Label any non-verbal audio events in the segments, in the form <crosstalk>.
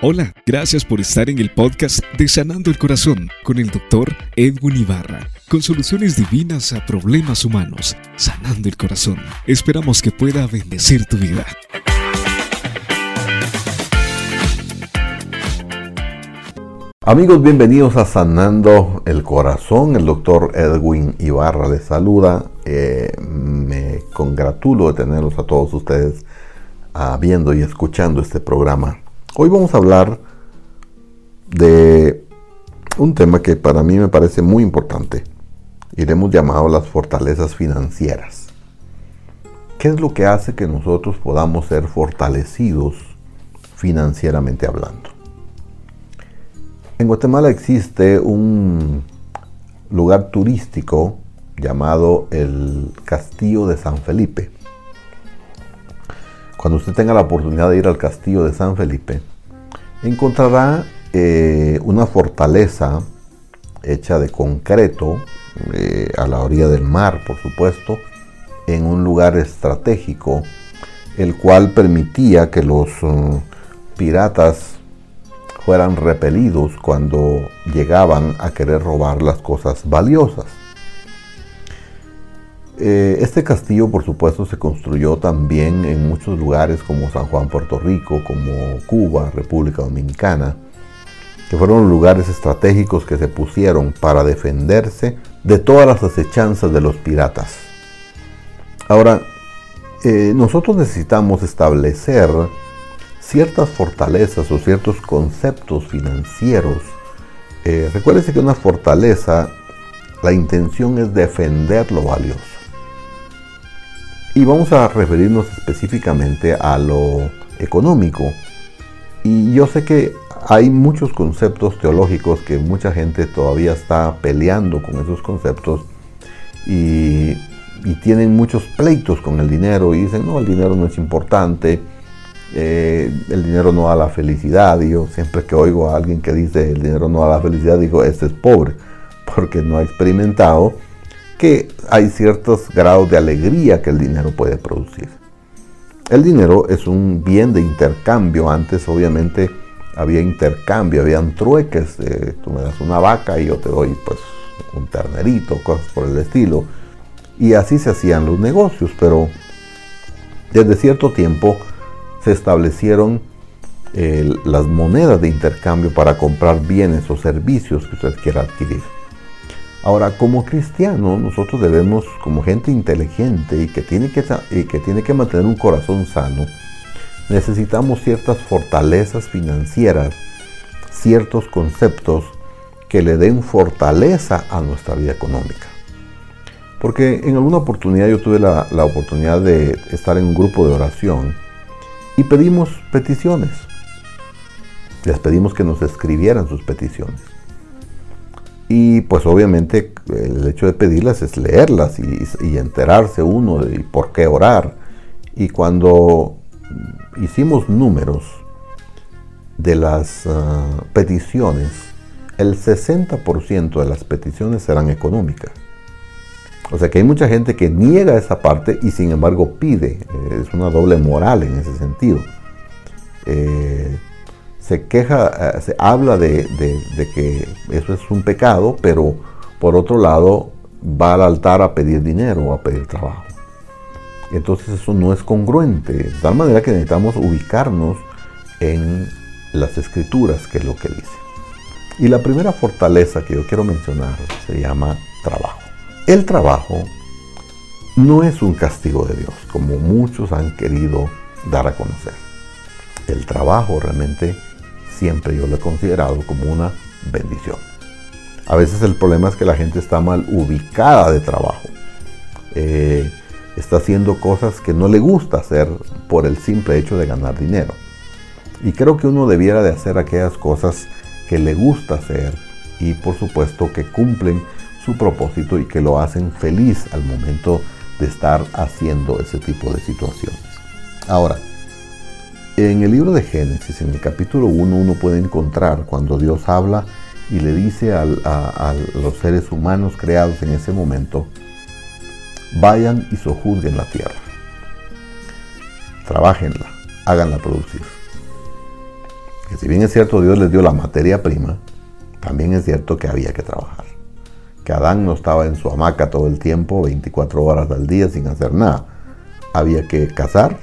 Hola, gracias por estar en el podcast de Sanando el Corazón con el doctor Edwin Ibarra, con soluciones divinas a problemas humanos, sanando el corazón. Esperamos que pueda bendecir tu vida. Amigos, bienvenidos a Sanando el Corazón. El doctor Edwin Ibarra les saluda. Eh, me congratulo de tenerlos a todos ustedes ah, viendo y escuchando este programa Hoy vamos a hablar de un tema que para mí me parece muy importante y le hemos llamado las fortalezas financieras. ¿Qué es lo que hace que nosotros podamos ser fortalecidos financieramente hablando? En Guatemala existe un lugar turístico llamado el Castillo de San Felipe. Cuando usted tenga la oportunidad de ir al Castillo de San Felipe, encontrará eh, una fortaleza hecha de concreto eh, a la orilla del mar, por supuesto, en un lugar estratégico, el cual permitía que los uh, piratas fueran repelidos cuando llegaban a querer robar las cosas valiosas. Eh, este castillo, por supuesto, se construyó también en muchos lugares como San Juan, Puerto Rico, como Cuba, República Dominicana, que fueron lugares estratégicos que se pusieron para defenderse de todas las acechanzas de los piratas. Ahora, eh, nosotros necesitamos establecer ciertas fortalezas o ciertos conceptos financieros. Eh, recuérdese que una fortaleza, la intención es defender lo valioso. Y vamos a referirnos específicamente a lo económico. Y yo sé que hay muchos conceptos teológicos que mucha gente todavía está peleando con esos conceptos y, tienen muchos pleitos con el dinero y dicen, no, el dinero no es importante, eh, el dinero no da la felicidad. Y yo siempre que oigo a alguien que dice el dinero no da la felicidad, digo, este es pobre, <laughs> porque no ha experimentado que hay ciertos grados de alegría que el dinero puede producir. El dinero es un bien de intercambio. Antes obviamente había intercambio, habían trueques. tú me das una vaca y yo te doy pues un ternerito, cosas por el estilo. Y así se hacían los negocios, pero desde cierto tiempo se establecieron eh, las monedas de intercambio para comprar bienes o servicios que usted quiera adquirir. Ahora, como cristianos, nosotros debemos, como gente inteligente y que, tiene que, y que tiene que mantener un corazón sano, necesitamos ciertas fortalezas financieras, ciertos conceptos que le den fortaleza a nuestra vida económica. Porque en alguna oportunidad yo tuve la, la oportunidad de estar en un grupo de oración y pedimos peticiones. Les pedimos que nos escribieran sus peticiones. Y pues obviamente el hecho de pedirlas es leerlas y, enterarse uno de por qué orar. Y cuando hicimos números de las ah, peticiones, el 60% de las peticiones eran económicas. O sea que hay mucha gente que niega esa parte y sin embargo pide. Es una doble moral en ese sentido. Eh, se queja, eh, se habla de, que eso es un pecado, pero por otro lado va al altar a pedir dinero o a pedir trabajo. Entonces eso no es congruente, de tal manera que necesitamos ubicarnos en las escrituras, que es lo que dice. Y la primera fortaleza que yo quiero mencionar se llama trabajo. El trabajo no es un castigo de Dios, como muchos han querido dar a conocer. El trabajo realmente siempre yo lo he considerado como una bendición. A veces el problema es que la gente está mal ubicada de trabajo. Eh, está haciendo cosas que no le gusta hacer por el simple hecho de ganar dinero. Y creo que uno debiera de hacer aquellas cosas que le gusta hacer y por supuesto que cumplen su propósito y que lo hacen feliz al momento de estar haciendo ese tipo de situaciones. Ahora, en el libro de Génesis, en el capítulo 1, uno puede encontrar cuando Dios habla y le dice a, los seres humanos creados en ese momento, vayan y sojuzguen la tierra, trabajenla, háganla producir. si bien es cierto Dios les dio la materia prima, también es cierto que había que trabajar. Que Adán no estaba en su hamaca todo el tiempo, 24 horas al día sin hacer nada. Había que cazar,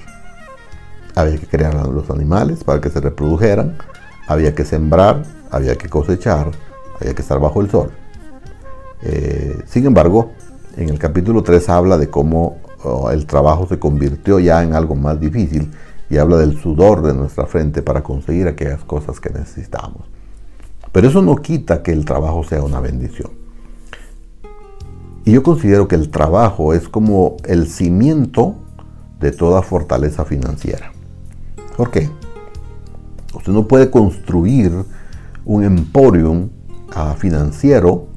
había que crear los animales para que se reprodujeran, había que sembrar, había que cosechar, había que estar bajo el sol. Eh, sin embargo, en el capítulo 3 habla de cómo oh, el trabajo se convirtió ya en algo más difícil y habla del sudor de nuestra frente para conseguir aquellas cosas que necesitamos. Pero eso no quita que el trabajo sea una bendición. Y yo considero que el trabajo es como el cimiento de toda fortaleza financiera. ¿Por qué? Usted no puede construir un emporium ah, financiero,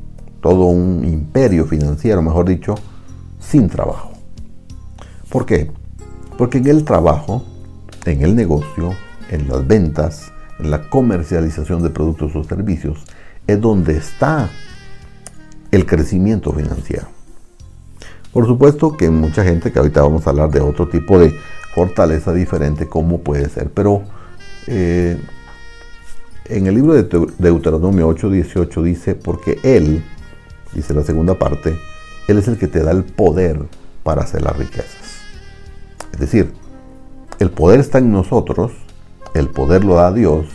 todo un imperio financiero, mejor dicho, sin trabajo. ¿Por qué? Porque en el trabajo, en el negocio, en las ventas, en la comercialización de productos o servicios, es donde está el crecimiento financiero. Por supuesto que mucha gente, que ahorita vamos a hablar de otro tipo de fortaleza diferente, cómo puede ser, pero eh, en el libro de Deuteronomio 8:18 dice, porque Él, dice la segunda parte, Él es el que te da el poder para hacer las riquezas. Es decir, el poder está en nosotros, el poder lo da Dios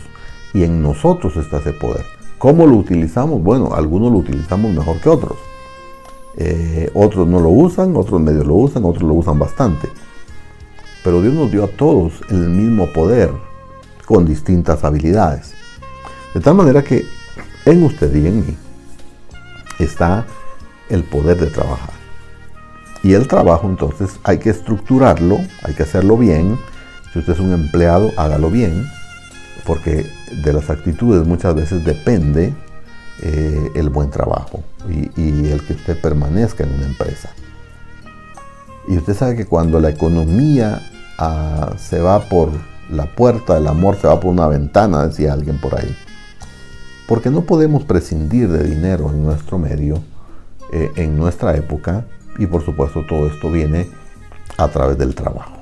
y en nosotros está ese poder. ¿Cómo lo utilizamos? Bueno, algunos lo utilizamos mejor que otros. Eh, otros no lo usan, otros medio lo usan, otros lo usan bastante. Pero Dios nos dio a todos el mismo poder con distintas habilidades. De tal manera que en usted y en mí está el poder de trabajar. Y el trabajo entonces hay que estructurarlo, hay que hacerlo bien. Si usted es un empleado, hágalo bien, porque de las actitudes muchas veces depende eh, el buen trabajo y, el que usted permanezca en una empresa. Y usted sabe que cuando la economía ah, se va por la puerta, el amor se va por una ventana, decía alguien por ahí. Porque no podemos prescindir de dinero en nuestro medio, eh, en nuestra época, y por supuesto todo esto viene a través del trabajo.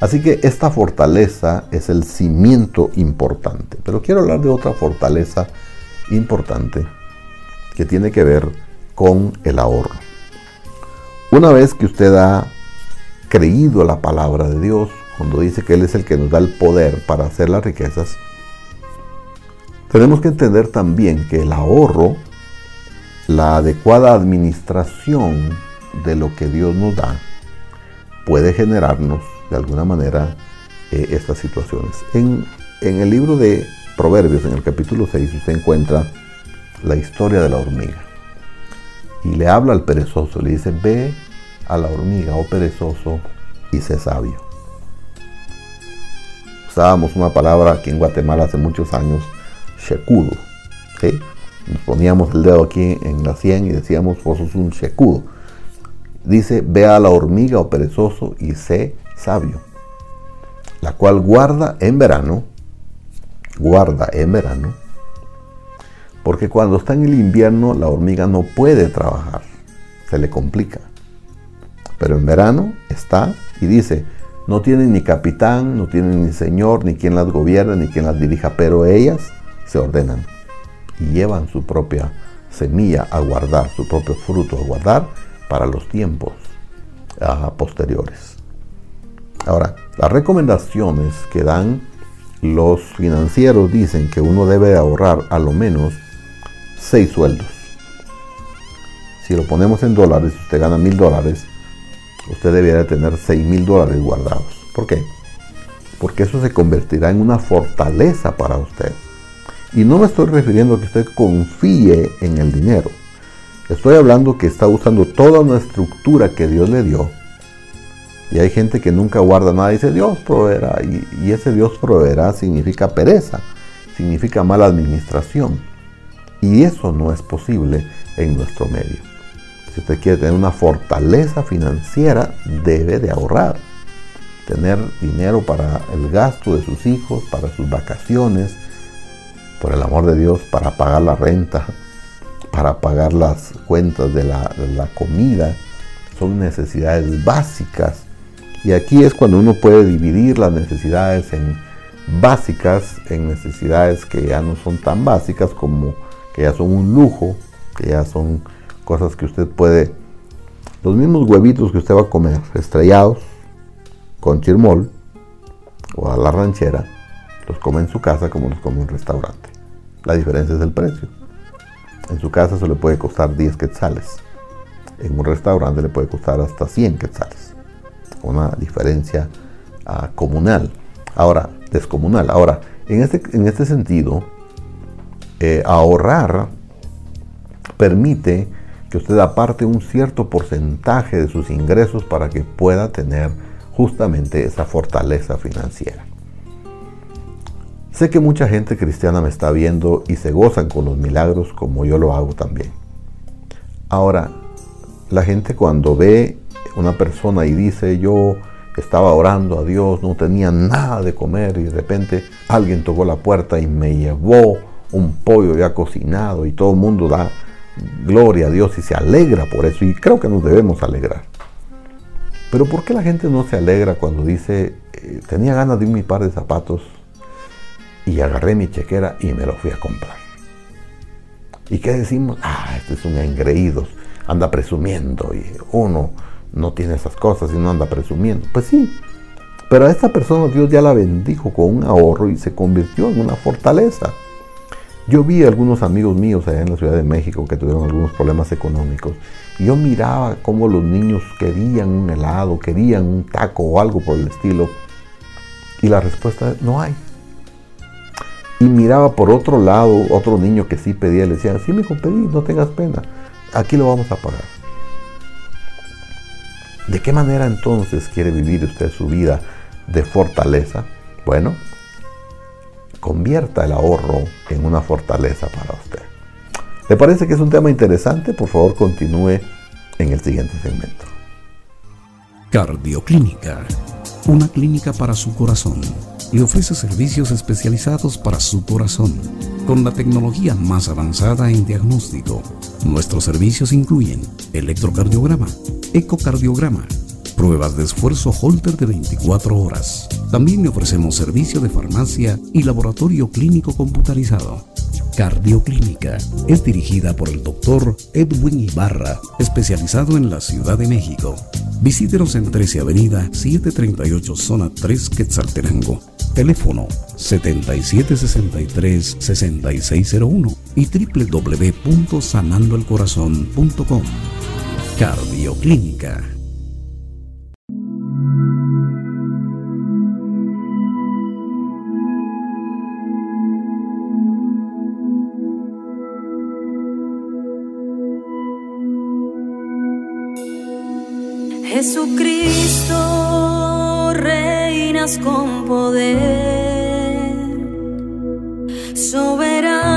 Así que esta fortaleza es el cimiento importante. Pero quiero hablar de otra fortaleza importante que tiene que ver con el ahorro. Una vez que usted ha creído la palabra de Dios, cuando dice que Él es el que nos da el poder para hacer las riquezas, tenemos que entender también que el ahorro, la adecuada administración de lo que Dios nos da puede generarnos de alguna manera eh, estas situaciones. En, en el libro de Proverbios, en el capítulo 6, usted encuentra la historia de la hormiga. Y le habla al perezoso, le dice, ve a la hormiga, oh perezoso, y sé sabio. Usábamos una palabra aquí en Guatemala hace muchos años, shecudo. Nos poníamos el dedo aquí en la sien y decíamos, vos sos un shecudo dice, ve a la hormiga o perezoso y sé sabio, la cual guarda en verano, guarda en verano, porque cuando está en el invierno la hormiga no puede trabajar, se le complica. Pero en verano está y dice, no tiene ni capitán, no tiene ni señor, ni quien las gobierne, ni quien las dirija, pero ellas se ordenan y llevan su propia semilla a guardar, su propio fruto a guardar para los tiempos ah, posteriores. Ahora, las recomendaciones que dan los financieros dicen que uno debe ahorrar a lo menos seis sueldos. Si lo ponemos en dólares, usted gana mil dólares, usted debería tener seis mil dólares guardados. ¿Por qué? Porque eso se convertirá en una fortaleza para usted. Y no me estoy refiriendo a que usted confíe en el dinero. Estoy hablando que está usando toda una estructura que Dios le dio. Y hay gente que nunca guarda nada y dice Dios proveerá. Y, ese Dios proveerá significa pereza, significa mala administración. Y eso no es posible en nuestro medio. Si usted quiere tener una fortaleza financiera, debe de ahorrar. Tener dinero para el gasto de sus hijos, para sus vacaciones, por el amor de Dios, para pagar la renta, para pagar las cuentas de la, comida, son necesidades básicas. Y aquí es cuando uno puede dividir las necesidades en básicas en necesidades que ya no son tan básicas como que ya son un lujo, que ya son cosas que usted puede, los mismos huevitos que usted va a comer, estrellados, con chirmol o a la ranchera, los come en su casa como los come en un restaurante. La diferencia es el precio. En su casa se le puede costar 10 quetzales. En un restaurante le puede costar hasta 100 quetzales. Una diferencia uh, comunal. Ahora, descomunal. Ahora, en este, en este sentido, eh, ahorrar permite que usted aparte un cierto porcentaje de sus ingresos para que pueda tener justamente esa fortaleza financiera. Sé que mucha gente cristiana me está viendo y se gozan con los milagros como yo lo hago también. Ahora, la gente cuando ve una persona y dice yo estaba orando a Dios, no tenía nada de comer y de repente alguien tocó la puerta y me llevó un pollo ya cocinado y todo el mundo da gloria a Dios y se alegra por eso y creo que nos debemos alegrar. Pero ¿por qué la gente no se alegra cuando dice eh, tenía ganas de un mi par de zapatos y agarré mi chequera y me lo fui a comprar. ¿Y qué decimos? Ah, este es un engreído, anda presumiendo y uno no tiene esas cosas y no anda presumiendo. Pues sí, pero a esta persona Dios ya la bendijo con un ahorro y se convirtió en una fortaleza. Yo vi a algunos amigos míos allá en la Ciudad de México que tuvieron algunos problemas económicos yo miraba cómo los niños querían un helado, querían un taco o algo por el estilo y la respuesta es no hay y miraba por otro lado otro niño que sí pedía, le decía, sí, me pedí, no tengas pena, aquí lo vamos a pagar. ¿De qué manera entonces quiere vivir usted su vida de fortaleza? Bueno, convierta el ahorro en una fortaleza para usted. ¿Le parece que es un tema interesante? Por favor, continúe en el siguiente segmento. Cardioclínica, una clínica para su corazón y ofrece servicios especializados para su corazón, con la tecnología más avanzada en diagnóstico. Nuestros servicios incluyen electrocardiograma, ecocardiograma, pruebas de esfuerzo Holter de 24 horas. También le ofrecemos servicio de farmacia y laboratorio clínico computarizado. Cardioclínica es dirigida por el doctor Edwin Ibarra, especializado en la Ciudad de México. Visítenos en 13 Avenida 738 Zona 3 Quetzaltenango Teléfono 7763-6601 y www.sanandoelcorazon.com. Cardioclínica. Jesucristo, reinas con poder. consejería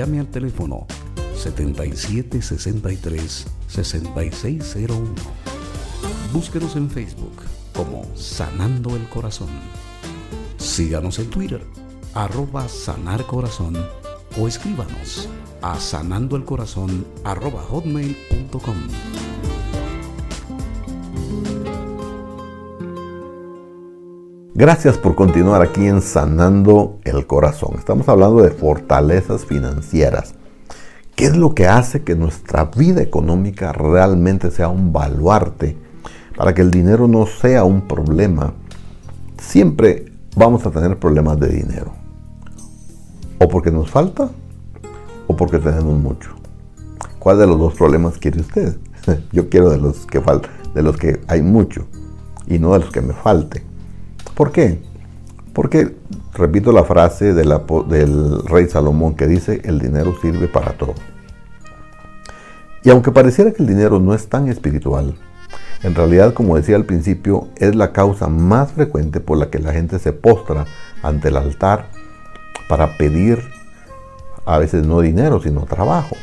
llame al teléfono 7763 6601. Búsquenos en Facebook como Sanando el Corazón. Síganos en Twitter, arroba Sanar Corazón, o escríbanos a sanandoelcorazón arroba hotmail.com. Gracias por continuar aquí en Sanando el Corazón. Estamos hablando de fortalezas financieras. ¿Qué es lo que hace que nuestra vida económica realmente sea un baluarte para que el dinero no sea un problema? Siempre vamos a tener problemas de dinero. O porque nos falta o porque tenemos mucho. ¿Cuál de los dos problemas quiere usted? <laughs> Yo quiero de los que falta, de los que hay mucho y no de los que me falte. ¿Por qué? Porque, repito la frase del rey Salomón que dice, el dinero sirve para todo. Y aunque pareciera que el dinero no es tan espiritual, en realidad, como decía al principio, es la causa más frecuente por la que la gente se postra ante el altar para pedir a veces no dinero, sino trabajo.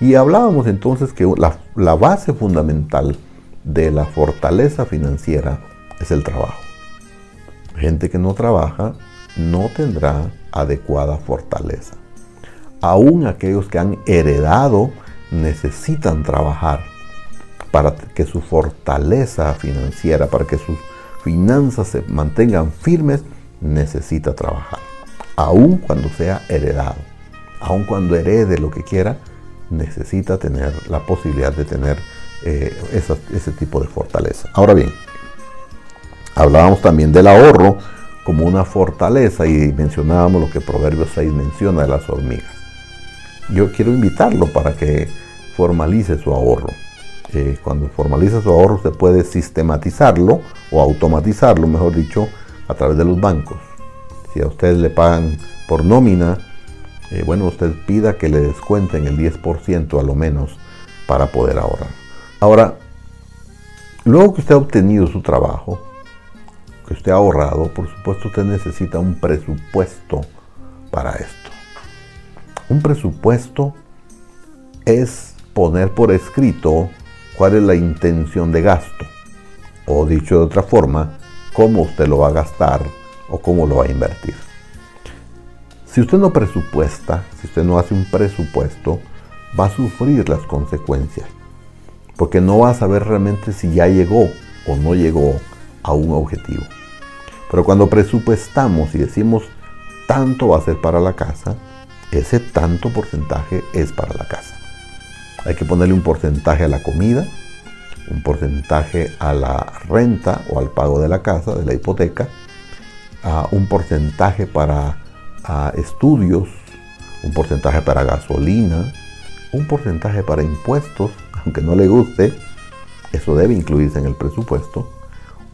Y hablábamos entonces que la, base fundamental de la fortaleza financiera es el trabajo. Gente que no trabaja no tendrá adecuada fortaleza. Aún aquellos que han heredado necesitan trabajar para que su fortaleza financiera, para que sus finanzas se mantengan firmes, necesita trabajar. Aún cuando sea heredado, aún cuando herede lo que quiera, necesita tener la posibilidad de tener eh, ese tipo de fortaleza. Ahora bien, Hablábamos también del ahorro como una fortaleza y mencionábamos lo que Proverbios 6 menciona de las hormigas. Yo quiero invitarlo para que formalice su ahorro. Eh, cuando formaliza su ahorro usted puede sistematizarlo o automatizarlo, mejor dicho, a través de los bancos. Si a usted le pagan por nómina, eh, bueno, usted pida que le descuenten el 10% a lo menos para poder ahorrar. Ahora, luego que usted ha obtenido su trabajo, que usted ha ahorrado, por supuesto usted necesita un presupuesto para esto. Un presupuesto es poner por escrito cuál es la intención de gasto. O dicho de otra forma, cómo usted lo va a gastar o cómo lo va a invertir. Si usted no presupuesta, si usted no hace un presupuesto, va a sufrir las consecuencias. Porque no va a saber realmente si ya llegó o no llegó a un objetivo. Pero cuando presupuestamos y decimos tanto va a ser para la casa, ese tanto porcentaje es para la casa. Hay que ponerle un porcentaje a la comida, un porcentaje a la renta o al pago de la casa, de la hipoteca, un porcentaje para estudios, un porcentaje para gasolina, un porcentaje para impuestos, <laughs> aunque no le guste, eso debe incluirse en el presupuesto,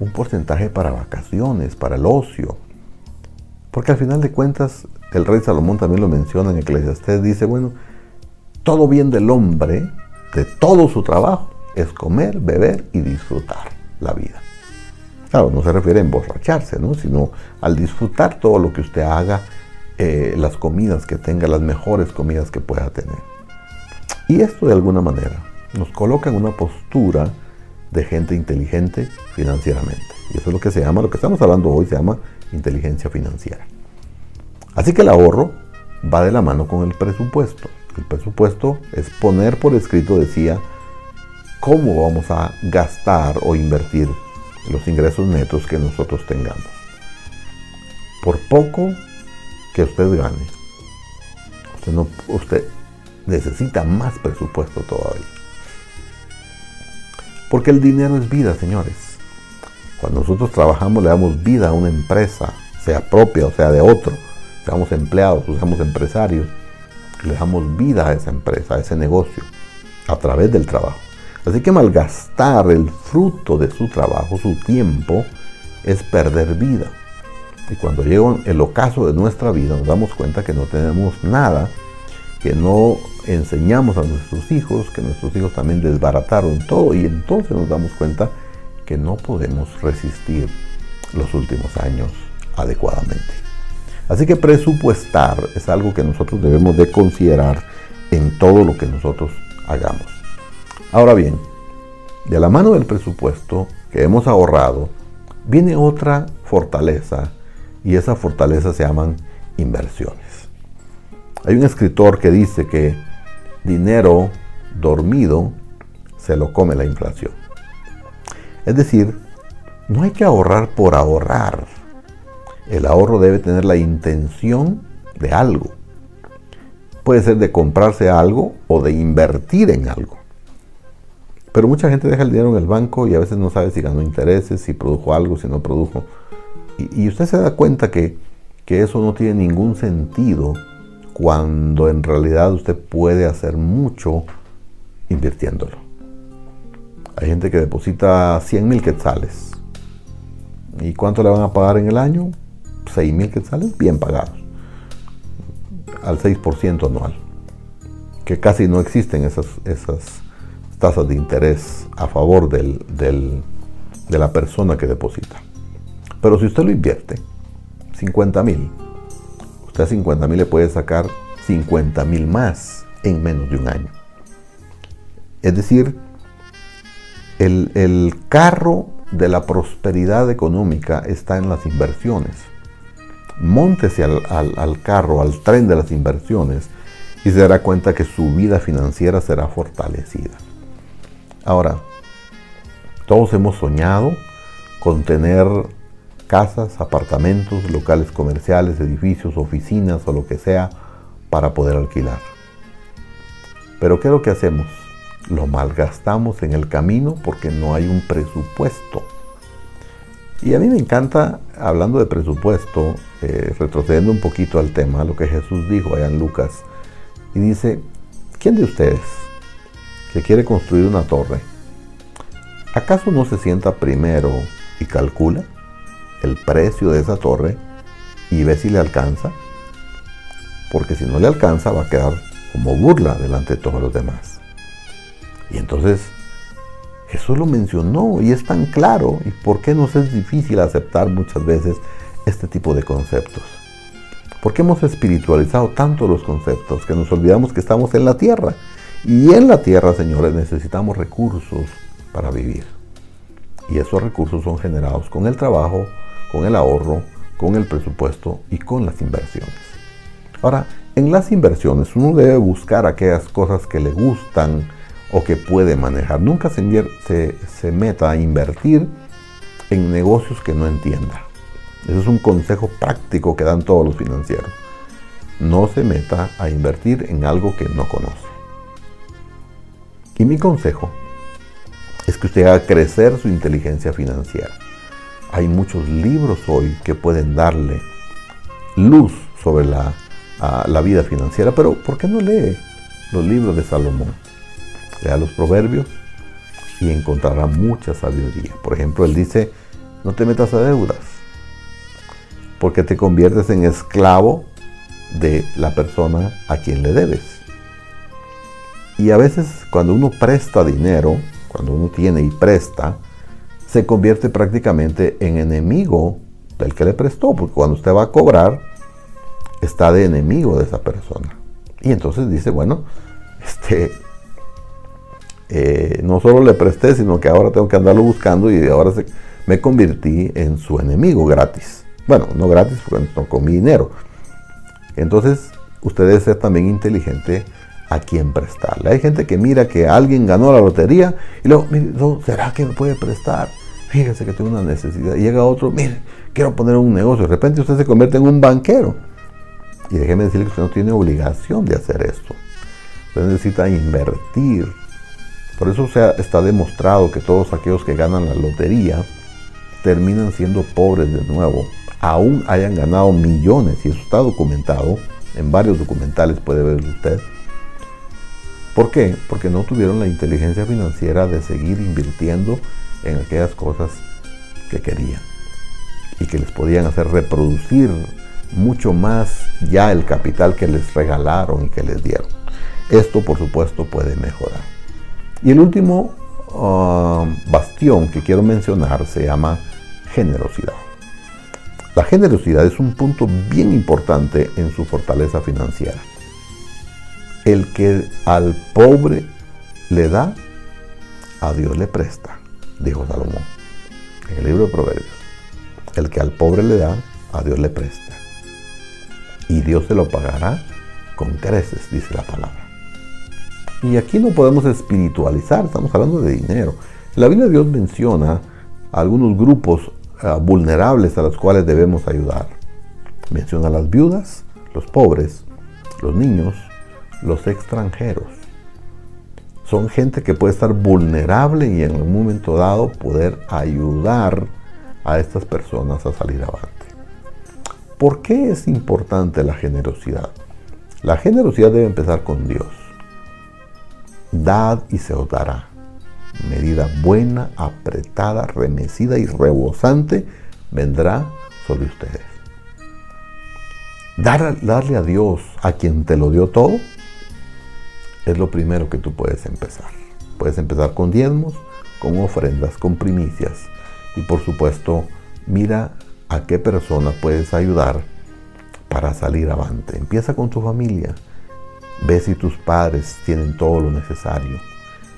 un porcentaje para vacaciones, para el ocio. Porque al final de cuentas, el rey Salomón también lo menciona en Eclesiastés, dice, bueno, todo bien del hombre, de todo su trabajo, es comer, beber y disfrutar la vida. Claro, no se refiere a emborracharse, ¿no? sino al disfrutar todo lo que usted haga, eh, las comidas que tenga, las mejores comidas que pueda tener. Y esto de alguna manera nos coloca en una postura de gente inteligente financieramente. Y eso es lo que se llama, lo que estamos hablando hoy se llama inteligencia financiera. Así que el ahorro va de la mano con el presupuesto. El presupuesto es poner por escrito, decía, cómo vamos a gastar o invertir los ingresos netos que nosotros tengamos. Por poco que usted gane, usted, no, usted necesita más presupuesto todavía. Porque el dinero es vida, señores. Cuando nosotros trabajamos le damos vida a una empresa, sea propia o sea de otro, seamos empleados seamos empresarios, le damos vida a esa empresa, a ese negocio, a través del trabajo. Así que malgastar el fruto de su trabajo, su tiempo, es perder vida. Y cuando llega el ocaso de nuestra vida nos damos cuenta que no tenemos nada, que no enseñamos a nuestros hijos, que nuestros hijos también desbarataron todo y entonces nos damos cuenta que no podemos resistir los últimos años adecuadamente. Así que presupuestar es algo que nosotros debemos de considerar en todo lo que nosotros hagamos. Ahora bien, de la mano del presupuesto que hemos ahorrado, viene otra fortaleza y esa fortaleza se llaman inversiones. Hay un escritor que dice que dinero dormido se lo come la inflación. Es decir, no hay que ahorrar por ahorrar. El ahorro debe tener la intención de algo. Puede ser de comprarse algo o de invertir en algo. Pero mucha gente deja el dinero en el banco y a veces no sabe si ganó intereses, si produjo algo, si no produjo. Y, usted se da cuenta que, que eso no tiene ningún sentido cuando en realidad usted puede hacer mucho invirtiéndolo. Hay gente que deposita 100 mil quetzales. ¿Y cuánto le van a pagar en el año? 6 mil quetzales bien pagados. Al 6% anual. Que casi no existen esas, esas tasas de interés a favor del, de la persona que deposita. Pero si usted lo invierte, 50 mil, usted a 50 mil le puede sacar 50 mil más en menos de un año. Es decir, el, carro de la prosperidad económica está en las inversiones. Móntese al, al, carro, al tren de las inversiones y se dará cuenta que su vida financiera será fortalecida. Ahora, todos hemos soñado con tener casas, apartamentos, locales comerciales, edificios, oficinas o lo que sea para poder alquilar. Pero ¿qué es lo que hacemos? Lo malgastamos en el camino porque no hay un presupuesto. Y a mí me encanta, hablando de presupuesto, eh, retrocediendo un poquito al tema, lo que Jesús dijo allá en Lucas, y dice, ¿quién de ustedes que quiere construir una torre, acaso no se sienta primero y calcula? El precio de esa torre y ve si le alcanza. Porque si no le alcanza va a quedar como burla delante de todos los demás. Y entonces Jesús lo mencionó y es tan claro. ¿Y por qué nos es difícil aceptar muchas veces este tipo de conceptos? Porque hemos espiritualizado tanto los conceptos que nos olvidamos que estamos en la tierra. Y en la tierra, señores, necesitamos recursos para vivir. Y esos recursos son generados con el trabajo, con el ahorro, con el presupuesto y con las inversiones. Ahora, en las inversiones uno debe buscar aquellas cosas que le gustan o que puede manejar. Nunca se, meta a invertir en negocios que no entienda. Ese es un consejo práctico que dan todos los financieros. No se meta a invertir en algo que no conoce. Y mi consejo es que usted haga crecer su inteligencia financiera. Hay muchos libros hoy que pueden darle luz sobre la, la vida financiera, pero ¿por qué no lee los libros de Salomón? Lea los proverbios y encontrará mucha sabiduría. Por ejemplo, él dice, no te metas a deudas, porque te conviertes en esclavo de la persona a quien le debes. Y a veces cuando uno presta dinero, cuando uno tiene y presta, se convierte prácticamente en enemigo del que le prestó, porque cuando usted va a cobrar, está de enemigo de esa persona. Y entonces dice, bueno, este, eh, no solo le presté, sino que ahora tengo que andarlo buscando y ahora me convertí en su enemigo gratis. Bueno, no gratis porque no con mi dinero. Entonces, usted debe ser también inteligente a quien prestarle. Hay gente que mira que alguien ganó la lotería y luego, mire, ¿será que me puede prestar? Fíjese que tengo una necesidad. Llega otro, mire, quiero poner un negocio. De repente usted se convierte en un banquero. Y déjeme decirle que usted no tiene obligación de hacer esto. Usted necesita invertir. Por eso se está demostrado que todos aquellos que ganan la lotería terminan siendo pobres de nuevo. Aún hayan ganado millones, y eso está documentado, en varios documentales puede ver usted. ¿Por qué? Porque no tuvieron la inteligencia financiera de seguir invirtiendo en aquellas cosas que querían y que les podían hacer reproducir mucho más ya el capital que les regalaron y que les dieron. Esto por supuesto puede mejorar. Y el último ah, bastión que quiero mencionar se llama generosidad. La generosidad es un punto bien importante en su fortaleza financiera. El que al pobre le da, a Dios le presta, dijo Salomón en el libro de Proverbios. El que al pobre le da, a Dios le presta. Y Dios se lo pagará con creces, dice la palabra. Y aquí no podemos espiritualizar, estamos hablando de dinero. la Biblia Dios menciona algunos grupos eh, vulnerables a los cuales debemos ayudar. Menciona a las viudas, los pobres, los niños, los extranjeros. Son gente que puede estar vulnerable y en un momento dado poder ayudar a estas personas a salir avante. ¿Por qué es importante la generosidad? La generosidad debe empezar con Dios. Dad y se os dará. Medida buena, apretada, remecida y rebosante vendrá sobre ustedes. darle a Dios, a quien te lo dio todo, es lo primero que tú puedes empezar. Puedes empezar con diezmos, con ofrendas, con primicias. Y por supuesto, mira a qué persona puedes ayudar para salir avante. Empieza con tu familia. Ve si tus padres tienen todo lo necesario.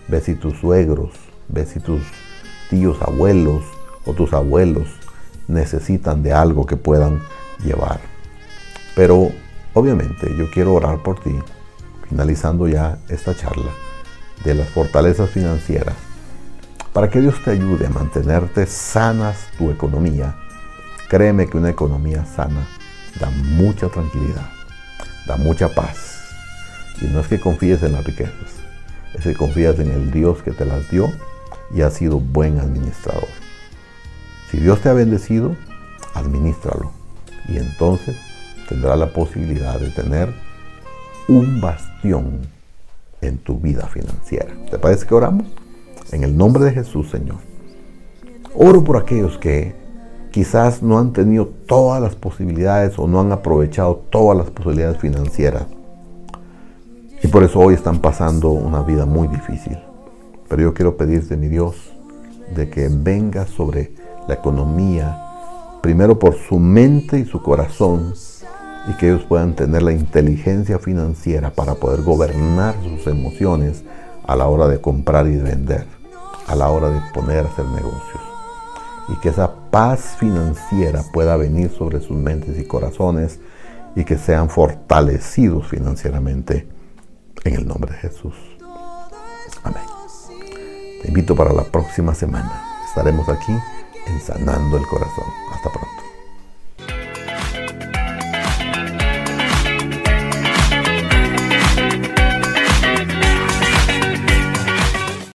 Ve si tus suegros, ve si tus tíos, abuelos o tus abuelos necesitan de algo que puedan llevar. Pero obviamente yo quiero orar por ti, finalizando ya esta charla de las fortalezas financieras, para que Dios te ayude a mantenerte sanas tu economía. Créeme que una economía sana da mucha tranquilidad, da mucha paz. Y no es que confíes en las riquezas, es que confías en el Dios que te las dio y ha sido buen administrador. Si Dios te ha bendecido, administralo y entonces tendrás la posibilidad de tener un bastión en tu vida financiera. ¿Te parece que oramos? En el nombre de Jesús, Señor. Oro por aquellos que quizás no han tenido todas las posibilidades o no han aprovechado todas las posibilidades financieras. Y por eso hoy están pasando una vida muy difícil. Pero yo quiero pedirte, mi Dios, de que venga sobre la economía, primero por su mente y su corazón, y que ellos puedan tener la inteligencia financiera para poder gobernar sus emociones a la hora de comprar y de vender, a la hora de poner a hacer negocios. Y que esa paz financiera pueda venir sobre sus mentes y corazones y que sean fortalecidos financieramente en el nombre de Jesús. Amén. Te invito para la próxima semana. Estaremos aquí en Sanando el Corazón. Hasta pronto.